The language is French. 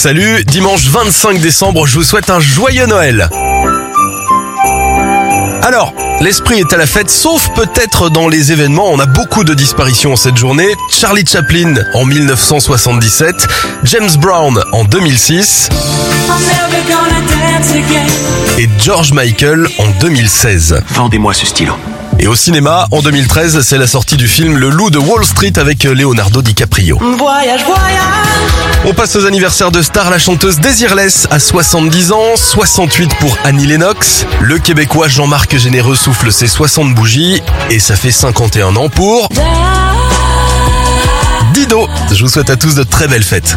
Salut, dimanche 25 décembre, je vous souhaite un joyeux Noël. Alors, l'esprit est à la fête, sauf peut-être dans les événements. On a beaucoup de disparitions cette journée. Charlie Chaplin en 1977, James Brown en 2006 et George Michael en 2016. Vendez-moi ce stylo. Et au cinéma, en 2013, c'est la sortie du film Le Loup de Wall Street avec Leonardo DiCaprio. Voyage, voyage. On passe aux anniversaires de Star, la chanteuse Désirless à 70 ans, 68 pour Annie Lennox. Le Québécois Jean-Marc Généreux souffle ses 60 bougies et ça fait 51 ans pour Dido. Je vous souhaite à tous de très belles fêtes.